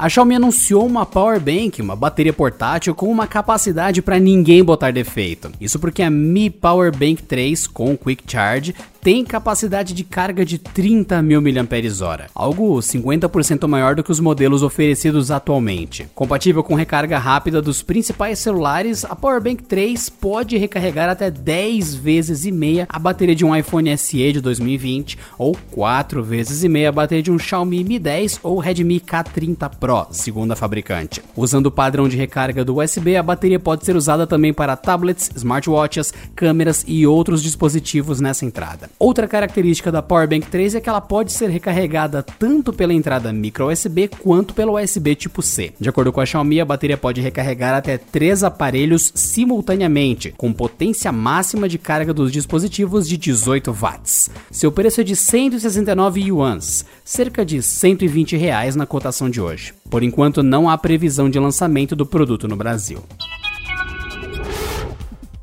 A Xiaomi anunciou uma Power Bank, uma bateria portátil com uma capacidade para ninguém botar defeito. Isso porque a Mi Power Bank 3 com Quick Charge tem capacidade de carga de 30 mil mAh, algo 50% maior do que os modelos oferecidos atualmente. Compatível com recarga rápida dos principais celulares, a Powerbank 3 pode recarregar até 10 vezes e meia a bateria de um iPhone SE de 2020 ou 4 vezes e meia a bateria de um Xiaomi Mi 10 ou Redmi K30 Pro, segundo a fabricante. Usando o padrão de recarga do USB, a bateria pode ser usada também para tablets, smartwatches, câmeras e outros dispositivos nessa entrada. Outra característica da Powerbank 3 é que ela pode ser recarregada tanto pela entrada micro USB quanto pelo USB tipo C. De acordo com a Xiaomi, a bateria pode recarregar até três aparelhos simultaneamente, com potência máxima de carga dos dispositivos de 18 watts. Seu preço é de 169 yuans, cerca de 120 reais na cotação de hoje. Por enquanto, não há previsão de lançamento do produto no Brasil.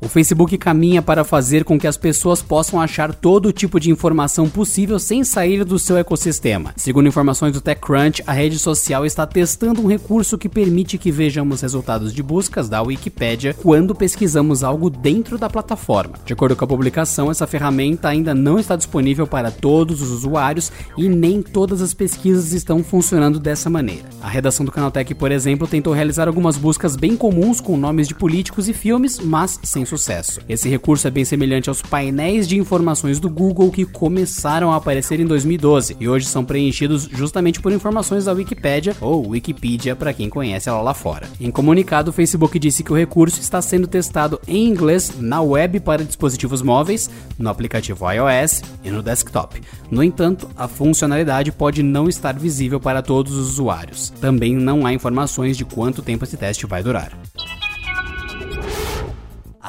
O Facebook caminha para fazer com que as pessoas possam achar todo tipo de informação possível sem sair do seu ecossistema. Segundo informações do TechCrunch, a rede social está testando um recurso que permite que vejamos resultados de buscas da Wikipedia quando pesquisamos algo dentro da plataforma. De acordo com a publicação, essa ferramenta ainda não está disponível para todos os usuários e nem todas as pesquisas estão funcionando dessa maneira. A redação do Canaltech, por exemplo, tentou realizar algumas buscas bem comuns com nomes de políticos e filmes, mas sem sucesso. Esse recurso é bem semelhante aos painéis de informações do Google que começaram a aparecer em 2012 e hoje são preenchidos justamente por informações da Wikipedia ou Wikipedia para quem conhece ela lá fora. Em comunicado, o Facebook disse que o recurso está sendo testado em inglês na web para dispositivos móveis, no aplicativo iOS e no desktop. No entanto, a funcionalidade pode não estar visível para todos os usuários. Também não há informações de quanto tempo esse teste vai durar.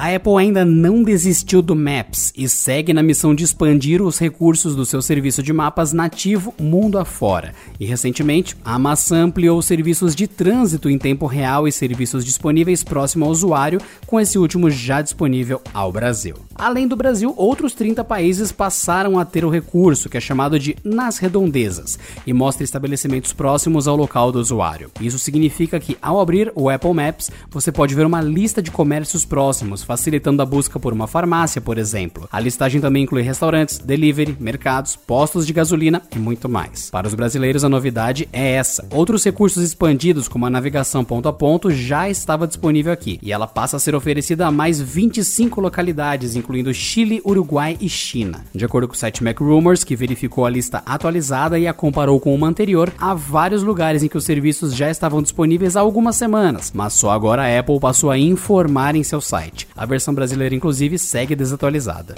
A Apple ainda não desistiu do Maps e segue na missão de expandir os recursos do seu serviço de mapas nativo mundo afora. E recentemente, a maçã ampliou serviços de trânsito em tempo real e serviços disponíveis próximo ao usuário, com esse último já disponível ao Brasil. Além do Brasil, outros 30 países passaram a ter o recurso, que é chamado de Nas Redondezas, e mostra estabelecimentos próximos ao local do usuário. Isso significa que, ao abrir o Apple Maps, você pode ver uma lista de comércios próximos facilitando a busca por uma farmácia, por exemplo. A listagem também inclui restaurantes, delivery, mercados, postos de gasolina e muito mais. Para os brasileiros, a novidade é essa. Outros recursos expandidos, como a navegação ponto a ponto, já estava disponível aqui, e ela passa a ser oferecida a mais 25 localidades, incluindo Chile, Uruguai e China. De acordo com o site MacRumors, que verificou a lista atualizada e a comparou com uma anterior, há vários lugares em que os serviços já estavam disponíveis há algumas semanas, mas só agora a Apple passou a informar em seu site. A versão brasileira, inclusive, segue desatualizada.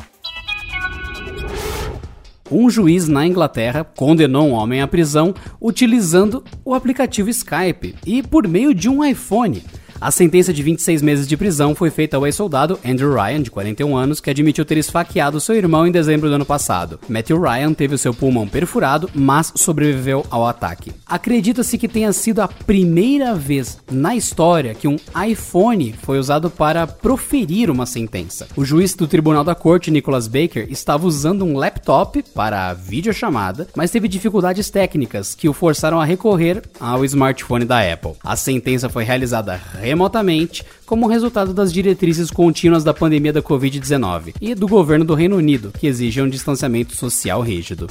Um juiz na Inglaterra condenou um homem à prisão utilizando o aplicativo Skype e por meio de um iPhone. A sentença de 26 meses de prisão foi feita ao ex-soldado Andrew Ryan, de 41 anos, que admitiu ter esfaqueado seu irmão em dezembro do ano passado. Matthew Ryan teve o seu pulmão perfurado, mas sobreviveu ao ataque. Acredita-se que tenha sido a primeira vez na história que um iPhone foi usado para proferir uma sentença. O juiz do Tribunal da Corte, Nicholas Baker, estava usando um laptop para a videochamada, mas teve dificuldades técnicas que o forçaram a recorrer ao smartphone da Apple. A sentença foi realizada remotamente como resultado das diretrizes contínuas da pandemia da Covid-19 e do governo do Reino Unido, que exigem um distanciamento social rígido.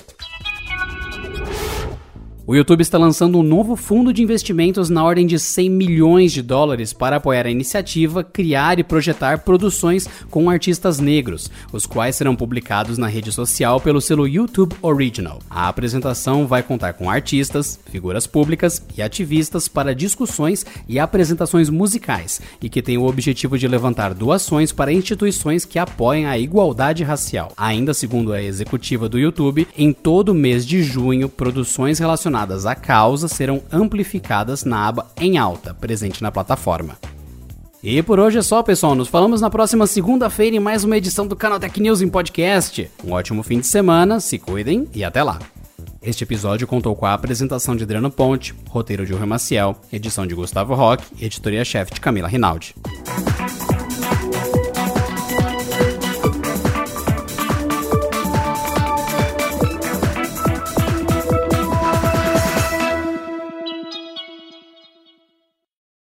O YouTube está lançando um novo fundo de investimentos na ordem de 100 milhões de dólares para apoiar a iniciativa, criar e projetar produções com artistas negros, os quais serão publicados na rede social pelo selo YouTube Original. A apresentação vai contar com artistas, figuras públicas e ativistas para discussões e apresentações musicais e que tem o objetivo de levantar doações para instituições que apoiem a igualdade racial. Ainda segundo a executiva do YouTube, em todo mês de junho, produções relacionadas relacionadas à causa serão amplificadas na aba em alta, presente na plataforma. E por hoje é só, pessoal. Nos falamos na próxima segunda-feira em mais uma edição do Canal Tech News em podcast. Um ótimo fim de semana, se cuidem e até lá. Este episódio contou com a apresentação de Adriano Ponte, roteiro de Rui Maciel, edição de Gustavo Roque e editoria-chefe de Camila Rinaldi.